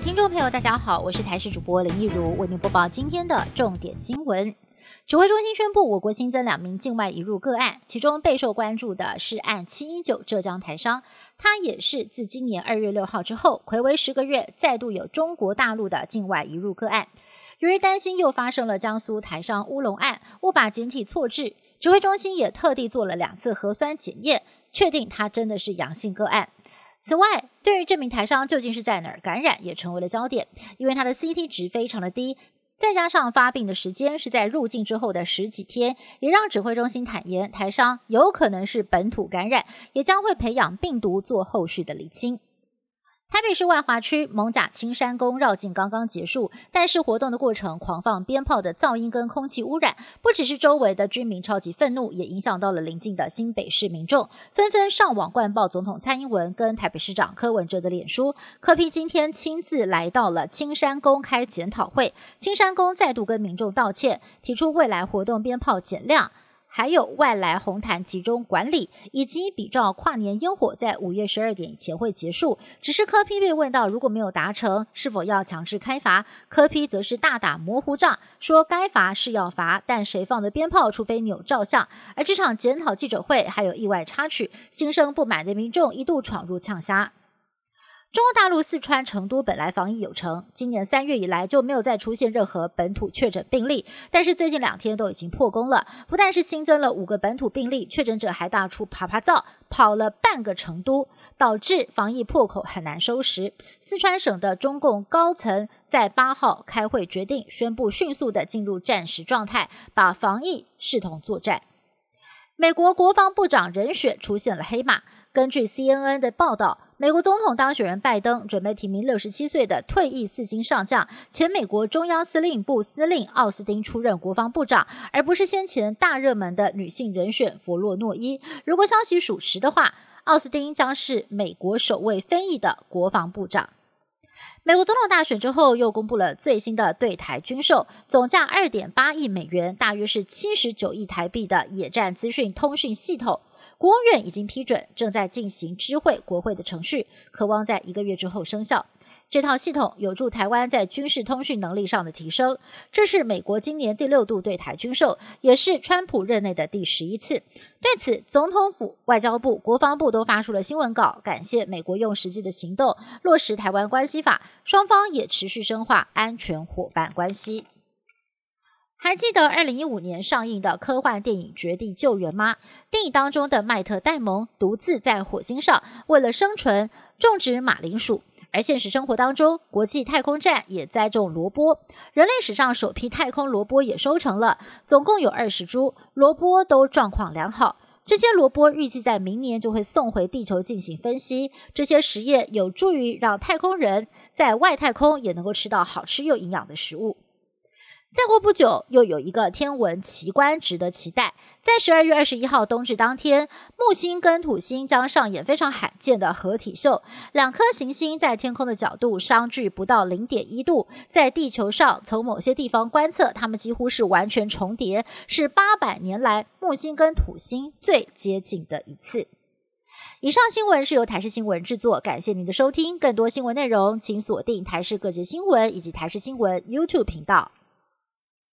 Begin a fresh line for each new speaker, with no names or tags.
听众朋友，大家好，我是台视主播林一如，为您播报今天的重点新闻。指挥中心宣布，我国新增两名境外移入个案，其中备受关注的是案七一九浙江台商，他也是自今年二月六号之后，回违十个月，再度有中国大陆的境外移入个案。由于担心又发生了江苏台商乌龙案，误把简体错置，指挥中心也特地做了两次核酸检验，确定他真的是阳性个案。此外，对于这名台商究竟是在哪儿感染，也成为了焦点，因为他的 CT 值非常的低。再加上发病的时间是在入境之后的十几天，也让指挥中心坦言，台商有可能是本土感染，也将会培养病毒做后续的厘清。台北市万华区蒙甲青山宫绕境刚刚结束，但是活动的过程狂放鞭炮的噪音跟空气污染，不只是周围的居民超级愤怒，也影响到了邻近的新北市民众，纷纷上网灌爆总统蔡英文跟台北市长柯文哲的脸书。柯批今天亲自来到了青山宫开检讨会，青山宫再度跟民众道歉，提出未来活动鞭炮减量。还有外来红毯集中管理，以及比照跨年烟火在五月十二点以前会结束。只是柯批被问到如果没有达成，是否要强制开罚？柯批则是大打模糊仗，说该罚是要罚，但谁放的鞭炮，除非你有照相。而这场检讨记者会还有意外插曲，心生不满的民众一度闯入呛虾。中国大陆四川成都本来防疫有成，今年三月以来就没有再出现任何本土确诊病例，但是最近两天都已经破功了，不但是新增了五个本土病例，确诊者还大出爬爬灶，跑了半个成都，导致防疫破口很难收拾。四川省的中共高层在八号开会决定，宣布迅速的进入战时状态，把防疫视同作战。美国国防部长人选出现了黑马，根据 CNN 的报道。美国总统当选人拜登准备提名六十七岁的退役四星上将、前美国中央司令部司令奥斯汀出任国防部长，而不是先前大热门的女性人选弗洛诺伊。如果消息属实的话，奥斯汀将是美国首位非裔的国防部长。美国总统大选之后，又公布了最新的对台军售，总价二点八亿美元，大约是七十九亿台币的野战资讯通讯系统。国务院已经批准，正在进行知会国会的程序，渴望在一个月之后生效。这套系统有助台湾在军事通讯能力上的提升。这是美国今年第六度对台军售，也是川普任内的第十一次。对此，总统府、外交部、国防部都发出了新闻稿，感谢美国用实际的行动落实《台湾关系法》，双方也持续深化安全伙伴关系。还记得二零一五年上映的科幻电影《绝地救援》吗？电影当中的麦特戴蒙独自在火星上为了生存种植马铃薯，而现实生活当中，国际太空站也栽种萝卜。人类史上首批太空萝卜也收成了，总共有二十株萝卜，都状况良好。这些萝卜预计在明年就会送回地球进行分析。这些实验有助于让太空人在外太空也能够吃到好吃又营养的食物。再过不久，又有一个天文奇观值得期待。在十二月二十一号冬至当天，木星跟土星将上演非常罕见的合体秀。两颗行星在天空的角度相距不到零点一度，在地球上从某些地方观测，它们几乎是完全重叠，是八百年来木星跟土星最接近的一次。以上新闻是由台视新闻制作，感谢您的收听。更多新闻内容，请锁定台视各界新闻以及台视新闻 YouTube 频道。